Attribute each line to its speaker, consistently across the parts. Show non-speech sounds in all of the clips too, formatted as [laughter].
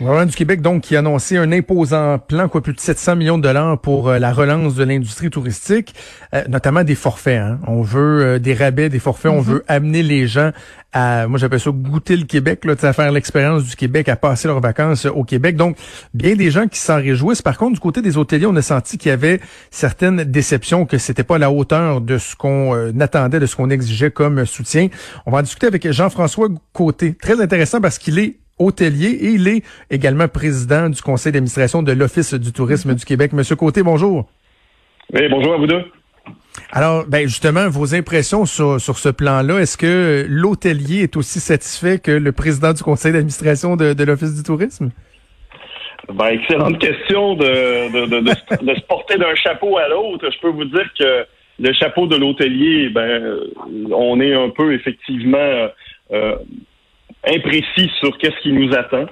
Speaker 1: Le gouvernement du Québec, donc, qui a annoncé un imposant plan, quoi, plus de 700 millions de dollars pour euh, la relance de l'industrie touristique, euh, notamment des forfaits. Hein. On veut euh, des rabais, des forfaits. On veut amener les gens à, moi j'appelle ça goûter le Québec, là, à faire l'expérience du Québec, à passer leurs vacances au Québec. Donc, bien des gens qui s'en réjouissent. Par contre, du côté des hôteliers, on a senti qu'il y avait certaines déceptions, que c'était pas à la hauteur de ce qu'on attendait, de ce qu'on exigeait comme soutien. On va en discuter avec Jean-François Côté. Très intéressant parce qu'il est hôtelier et il est également président du conseil d'administration de l'Office du tourisme du Québec. Monsieur Côté, bonjour.
Speaker 2: Oui, bonjour à vous deux.
Speaker 1: Alors, ben justement, vos impressions sur, sur ce plan-là, est-ce que l'hôtelier est aussi satisfait que le président du conseil d'administration de, de l'Office du tourisme?
Speaker 2: Ben, excellente question de, de, de, de se porter d'un chapeau à l'autre. Je peux vous dire que le chapeau de l'hôtelier, ben, on est un peu effectivement euh, imprécis sur qu'est-ce qui nous attend.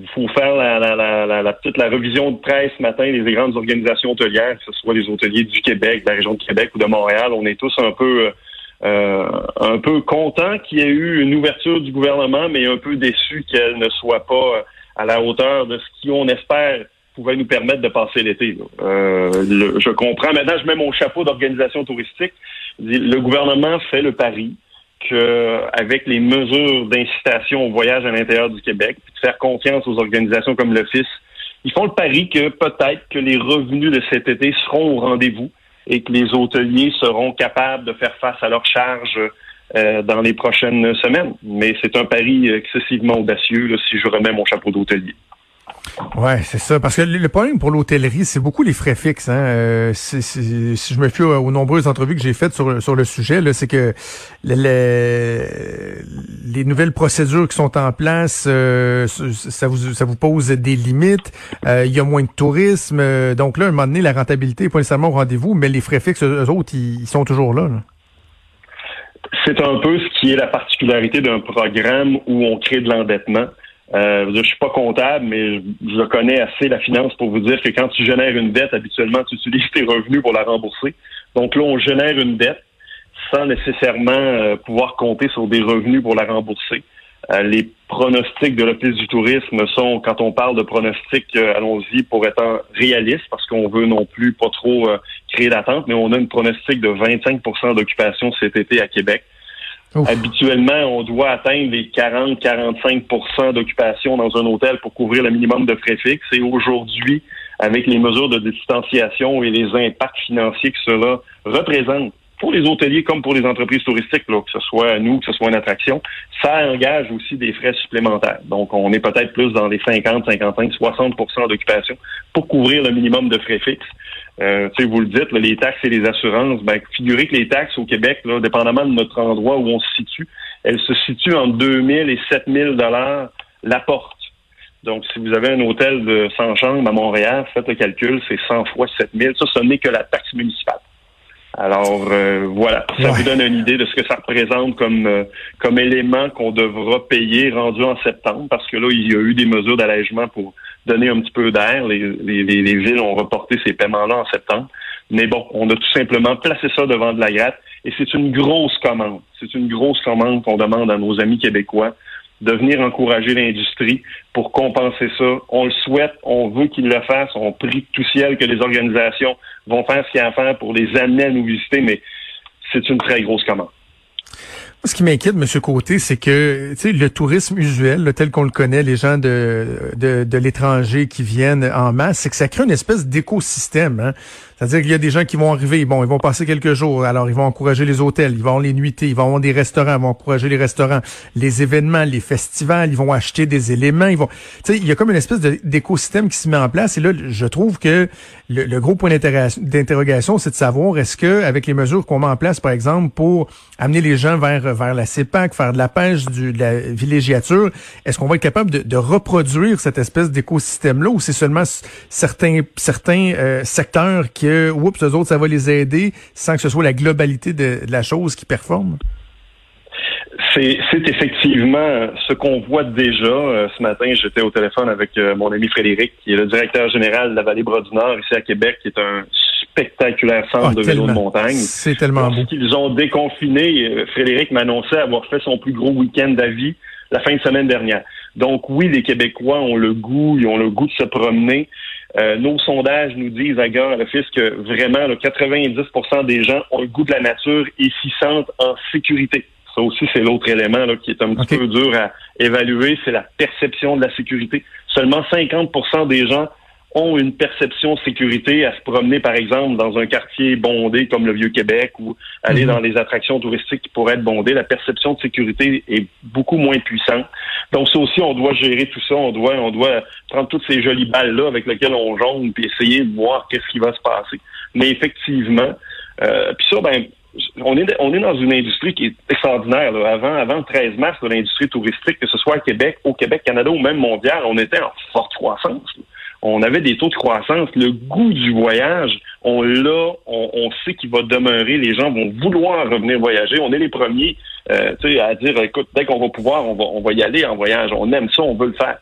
Speaker 2: Il faut faire la, la, la, la, petite la révision de presse ce matin des grandes organisations hôtelières, que ce soit les hôteliers du Québec, de la région de Québec ou de Montréal. On est tous un peu euh, un peu contents qu'il y ait eu une ouverture du gouvernement, mais un peu déçus qu'elle ne soit pas à la hauteur de ce qu'on espère pouvait nous permettre de passer l'été. Euh, je comprends. Maintenant, je mets mon chapeau d'organisation touristique. Le gouvernement fait le pari qu'avec les mesures d'incitation au voyage à l'intérieur du Québec, puis de faire confiance aux organisations comme l'Office, ils font le pari que peut-être que les revenus de cet été seront au rendez-vous et que les hôteliers seront capables de faire face à leurs charges euh, dans les prochaines semaines. Mais c'est un pari excessivement audacieux si je remets mon chapeau d'hôtelier.
Speaker 1: Ouais, c'est ça. Parce que le problème pour l'hôtellerie, c'est beaucoup les frais fixes. Hein. Euh, si je me fie aux, nombreuses entrevues que j'ai faites sur, sur le sujet, c'est que les, les, nouvelles procédures qui sont en place, euh, ça, vous, ça vous pose des limites. Euh, il y a moins de tourisme. donc là, à un moment donné, la rentabilité n'est pas nécessairement au rendez-vous, mais les frais fixes, eux autres, ils, sont toujours là.
Speaker 2: C'est un peu ce qui est la particularité d'un programme où on crée de l'endettement. Euh, je suis pas comptable, mais je, connais assez la finance pour vous dire que quand tu génères une dette, habituellement, tu utilises tes revenus pour la rembourser. Donc là, on génère une dette sans nécessairement euh, pouvoir compter sur des revenus pour la rembourser. Euh, les pronostics de l'Office du tourisme sont, quand on parle de pronostics, euh, allons-y pour être réaliste, parce qu'on veut non plus pas trop créer d'attente, mais on a une pronostic de 25% d'occupation cet été à Québec. Habituellement, on doit atteindre les 40-45% d'occupation dans un hôtel pour couvrir le minimum de frais fixes. Et aujourd'hui, avec les mesures de distanciation et les impacts financiers que cela représente pour les hôteliers comme pour les entreprises touristiques, que ce soit nous, que ce soit une attraction, ça engage aussi des frais supplémentaires. Donc, on est peut-être plus dans les 50, 55, 60% d'occupation pour couvrir le minimum de frais fixes. Euh, vous le dites, les taxes et les assurances, ben, figurez que les taxes au Québec, là, dépendamment de notre endroit où on se situe, elles se situent entre 2000 et 7000 dollars la porte. Donc, si vous avez un hôtel de 100 chambres à Montréal, faites le calcul, c'est 100 fois 7000. Ça, ce n'est que la taxe municipale. Alors euh, voilà, ça vous donne une idée de ce que ça représente comme euh, comme élément qu'on devra payer rendu en septembre, parce que là il y a eu des mesures d'allègement pour donner un petit peu d'air. Les, les, les, villes ont reporté ces paiements-là en septembre, mais bon, on a tout simplement placé ça devant de la gratte, et c'est une grosse commande. C'est une grosse commande qu'on demande à nos amis québécois de venir encourager l'industrie pour compenser ça. On le souhaite, on veut qu'ils le fassent. On prie tout ciel que les organisations vont faire ce qu'il y a à faire pour les amener à nous visiter, mais c'est une très grosse commande.
Speaker 1: Ce qui m'inquiète, M. Côté, c'est que le tourisme usuel, tel qu'on le connaît, les gens de, de, de l'étranger qui viennent en masse, c'est que ça crée une espèce d'écosystème. Hein? C'est-à-dire qu'il y a des gens qui vont arriver, bon, ils vont passer quelques jours, alors ils vont encourager les hôtels, ils vont les nuiter, ils vont avoir des restaurants, ils vont encourager les restaurants, les événements, les festivals, ils vont acheter des éléments, ils vont, tu sais, il y a comme une espèce d'écosystème qui se met en place. Et là, je trouve que le, gros point d'interrogation, c'est de savoir est-ce que avec les mesures qu'on met en place, par exemple, pour amener les gens vers vers la CEPAC, faire de la pêche, du, de la villégiature, est-ce qu'on va être capable de, de reproduire cette espèce d'écosystème-là, ou c'est seulement certains certains euh, secteurs qui oups, eux autres, ça va les aider sans que ce soit la globalité de, la chose qui performe?
Speaker 2: C'est effectivement ce qu'on voit déjà. Euh, ce matin, j'étais au téléphone avec euh, mon ami Frédéric, qui est le directeur général de la Vallée Bras du Nord ici à Québec, qui est un spectaculaire centre ah, de vélo de montagne.
Speaker 1: C'est tellement beau.
Speaker 2: Ils ont déconfiné. Euh, Frédéric m'annonçait avoir fait son plus gros week-end à vie la fin de semaine dernière. Donc oui, les Québécois ont le goût, ils ont le goût de se promener. Nos sondages nous disent à Gare le Fils que vraiment 90% des gens ont le goût de la nature et s'y sentent en sécurité. Ça aussi, c'est l'autre élément qui est un petit peu dur à évaluer, c'est la perception de la sécurité. Seulement 50% des gens ont une perception de sécurité à se promener, par exemple, dans un quartier bondé comme le Vieux-Québec ou aller mhm. dans les attractions touristiques qui pourraient être bondées. La perception de sécurité est beaucoup moins puissante. Donc, ça aussi, on doit gérer tout ça. On doit, on doit prendre toutes ces jolies balles-là avec lesquelles on jongle puis essayer de voir qu'est-ce qui va se passer. Mais effectivement, euh, puis ça, ben, on est, on est dans une industrie qui est extraordinaire. Avant, avant le 13 mars, l'industrie touristique, que ce soit au Québec, au Québec, Canada ou même mondial, on était en forte croissance. On avait des taux de croissance. Le goût du voyage, on l'a, on, sait qu'il va demeurer. Les gens vont vouloir revenir voyager. On est les premiers euh, à dire, écoute, dès qu'on va pouvoir, on va, on va y aller en voyage. On aime ça, on veut le faire.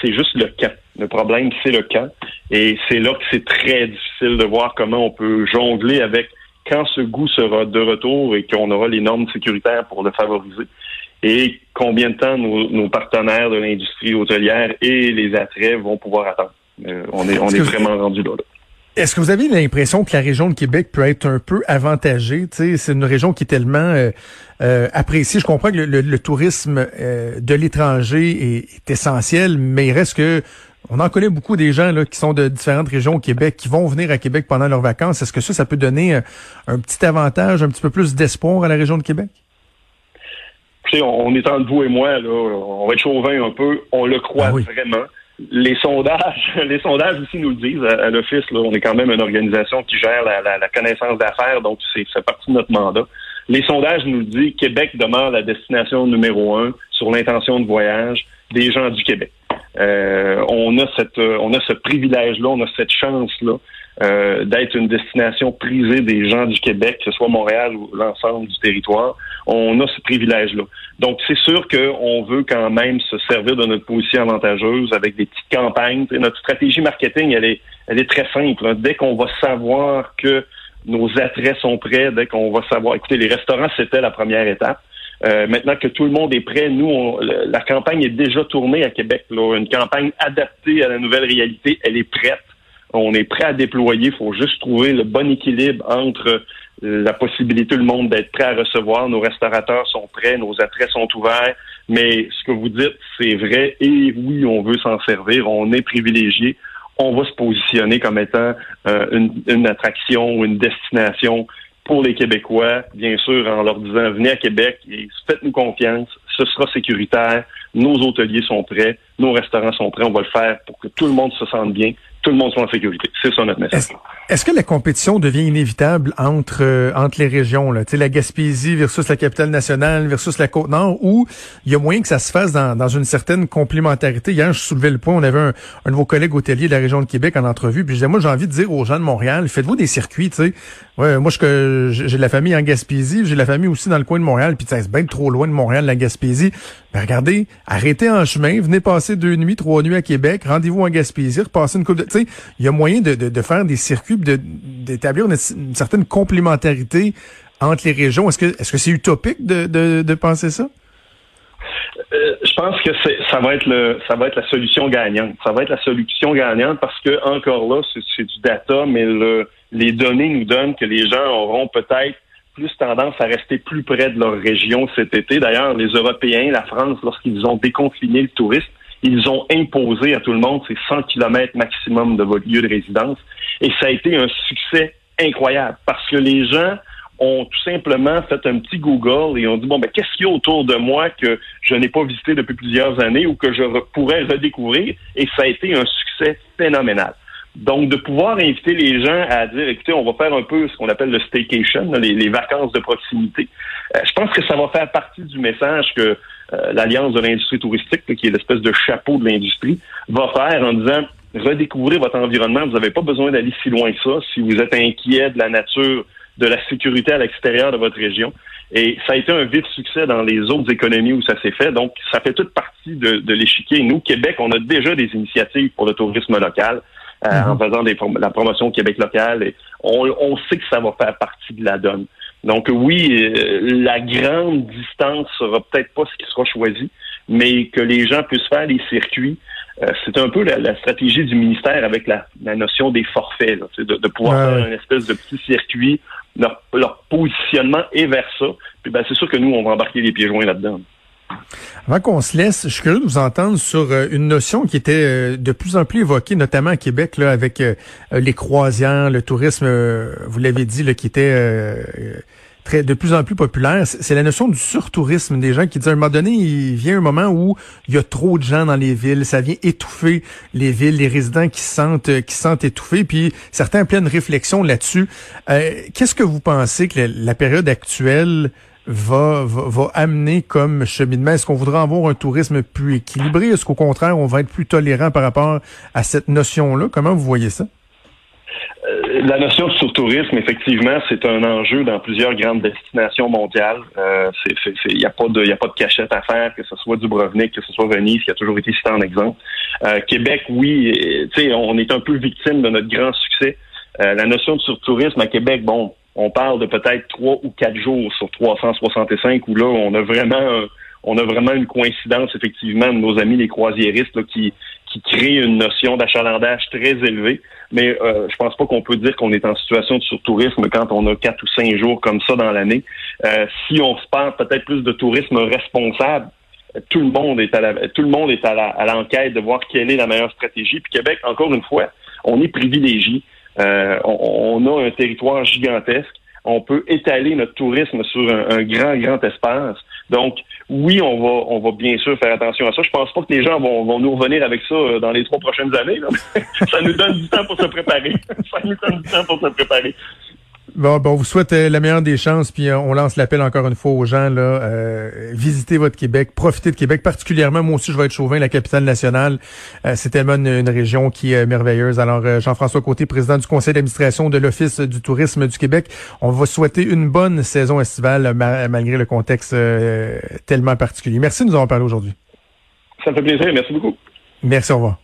Speaker 2: C'est juste le cas. Le problème, c'est le cas. Et c'est là que c'est très difficile de voir comment on peut jongler avec quand ce goût sera de retour et qu'on aura les normes sécuritaires pour le favoriser et combien de temps nos, partenaires de l'industrie hôtelière et les attraits vont pouvoir attendre. Euh, on est, on est, vraiment rendu là.
Speaker 1: Est-ce que vous avez l'impression que la région de Québec peut être un peu avantagée? C'est une région qui est tellement euh, euh, appréciée. Je comprends que le, tourisme de l'étranger est, est, essentiel, mais il reste que on en connaît beaucoup des gens là, qui sont de différentes régions au Québec, qui vont venir à Québec pendant leurs vacances. Est-ce que ça, ça peut donner un, petit avantage, un petit peu plus d'espoir à la région de Québec?
Speaker 2: Tu sais, on, est entre vous et moi, là, on va être chauvin un peu, on le croit ah vraiment. Les sondages, [laughs] les sondages aussi nous le disent à, l'office. On est quand même une organisation qui gère la, connaissance d'affaires, donc c'est partie de notre mandat. Les sondages nous le disent, Québec demeure la destination numéro un sur l'intention de voyage des gens du Québec. Euh, on a cette, euh, on a ce privilège-là, on a cette chance-là euh, d'être une destination prisée des gens du Québec, que ce soit Montréal ou l'ensemble du territoire. On a ce privilège-là. Donc, c'est sûr qu'on veut quand même se servir de notre position avantageuse avec des petites campagnes. notre stratégie marketing, elle est, elle est très simple. Dès qu'on va savoir que nos attraits sont prêts, dès qu'on va savoir, écoutez, les restaurants, c'était la première étape. Euh, maintenant que tout le monde est prêt, nous, la campagne est déjà tournée à Québec. Une campagne adaptée à la nouvelle réalité, elle est prête. On est prêt à déployer. Il faut juste trouver le bon équilibre entre la possibilité le monde d'être prêt à recevoir. Nos restaurateurs sont prêts, nos attraits sont ouverts. Mais ce que vous dites, c'est vrai. Et oui, on veut s'en servir. On est privilégié. On va se positionner comme étant euh, une, une attraction ou une destination pour les Québécois, bien sûr, en leur disant venez à Québec et faites-nous confiance, ce sera sécuritaire, nos hôteliers sont prêts, nos restaurants sont prêts, on va le faire pour que tout le monde se sente bien, tout le monde soit en sécurité. C'est ça notre message.
Speaker 1: Est-ce que la compétition devient inévitable entre euh, entre les régions la Gaspésie versus la capitale nationale versus la côte nord, ou il y a moyen que ça se fasse dans, dans une certaine complémentarité. Hier, je soulevais le point, on avait un, un de vos collègues hôteliers de la région de Québec en entrevue, puis je disais moi j'ai envie de dire aux gens de Montréal, faites-vous des circuits, tu sais. Ouais, moi je j'ai de la famille en Gaspésie, j'ai de la famille aussi dans le coin de Montréal, puis c'est bien trop loin de Montréal la Gaspésie. Ben regardez, arrêtez en chemin, venez passer deux nuits, trois nuits à Québec, rendez-vous en Gaspésie, repassez une coupe de, tu sais, il y a moyen de, de, de faire des circuits d'établir une, certaine complémentarité entre les régions. Est-ce que est-ce que c'est utopique de, de, de, penser ça?
Speaker 2: Euh, je pense que ça va être le ça va être la solution gagnante. Ça va être la solution gagnante parce que encore là, c'est du data, mais le, les données nous donnent que les gens auront peut-être plus tendance à rester plus près de leur région cet été. D'ailleurs, les Européens, la France, lorsqu'ils ont déconfiné le tourisme, ils ont imposé à tout le monde ces 100 km maximum de votre lieu de résidence. Et ça a été un succès incroyable parce que les gens ont tout simplement fait un petit Google et ont dit bon ben qu'est-ce qu'il y a autour de moi que je n'ai pas visité depuis plusieurs années ou que je pourrais redécouvrir? Et ça a été un succès phénoménal. Donc de pouvoir inviter les gens à dire écoutez on va faire un peu ce qu'on appelle le staycation, les, vacances de proximité. Euh, je pense que ça va faire partie du message que euh, l'Alliance de l'industrie touristique, qui est l'espèce de chapeau de l'industrie, va faire en disant redécouvrez votre environnement. Vous n'avez pas besoin d'aller si loin que ça. Si vous êtes inquiet de la nature, de la sécurité à l'extérieur de votre région, Et ça a été un vif succès dans les autres économies où ça s'est fait. Donc, ça fait toute partie de, de l'échiquier. Nous, Québec, on a déjà des initiatives pour le tourisme local. Euh, mm-hmm. en faisant des, la promotion Québec local. Et on, on, sait que ça va faire partie de la donne. Donc oui, euh, la grande distance sera peut-être pas ce qui sera choisi, mais que les gens puissent faire des circuits. Euh, c'est un peu la, stratégie du ministère avec la, notion des forfaits, de, de, pouvoir faire une espèce de petit circuit. Leur, leur positionnement est vers ça. Puis ben, c'est sûr que nous, on va embarquer les pieds joints là-dedans.
Speaker 1: Avant qu'on se laisse, je suis curieux de vous entendre sur euh, une notion qui était euh, de plus en plus évoquée, notamment à Québec, là, avec euh, les croisières, le tourisme, vous l'avez dit, là, qui était de plus en plus populaire. C'est la notion du surtourisme des gens qui disent à un moment donné, il vient un moment où il y a trop de gens dans les villes, ça vient étouffer les villes, les résidents qui se sentent qui sentent étouffés, puis certains pleine réflexion là-dessus. Qu'est-ce que vous pensez que la période actuelle va, va, amener comme cheminement? Est-ce qu'on voudra avoir un tourisme plus équilibré? Est-ce qu'au contraire, on va être plus tolérant par rapport à cette notion-là? Comment vous voyez ça?
Speaker 2: Euh, la notion de surtourisme, effectivement, c'est un enjeu dans plusieurs grandes destinations mondiales. Euh, il n'y a pas de, a pas de cachette à faire, que ce soit Dubrovnik, que ce soit Venise, qui a toujours été cité en exemple. Euh, Québec, oui, on est un peu victime de notre grand succès. la notion de surtourisme à Québec, bon, on parle de peut-être trois ou quatre jours sur 365 où là, on a vraiment on a vraiment une coïncidence, effectivement, de nos amis les croisiéristes qui, qui créent une notion d'achalandage très élevée. Mais euh, je pense pas qu'on peut dire qu'on est en situation de surtourisme quand on a quatre ou cinq jours comme ça dans l'année. Euh, si on se parle peut-être plus de tourisme responsable, tout le monde est à la, tout le monde est à l'enquête de voir quelle est la meilleure stratégie. Puis Québec, encore une fois, on est privilégié. Euh, on, a un territoire gigantesque. On peut étaler notre tourisme sur un, grand, grand espace. Donc, oui, on va, on va bien sûr faire attention à ça. Je pense pas que les gens vont, vont nous revenir avec ça euh, dans les trois prochaines années. [laughs] ça nous donne du temps pour se préparer. [laughs] ça nous donne du temps pour se préparer.
Speaker 1: Bon, bon, on vous souhaite euh, la meilleure des chances, puis euh, on lance l'appel encore une fois aux gens là, euh, visitez votre Québec, profitez de Québec, particulièrement moi aussi je vais être chauvin, la capitale nationale, c'est tellement une, région qui est merveilleuse. Alors Jean-François Côté, président du conseil d'administration de l'Office du tourisme du Québec, on va souhaiter une bonne saison estivale malgré le contexte tellement particulier. Merci de nous avoir parlé aujourd'hui.
Speaker 2: Ça me fait plaisir, merci beaucoup.
Speaker 1: Merci, au revoir.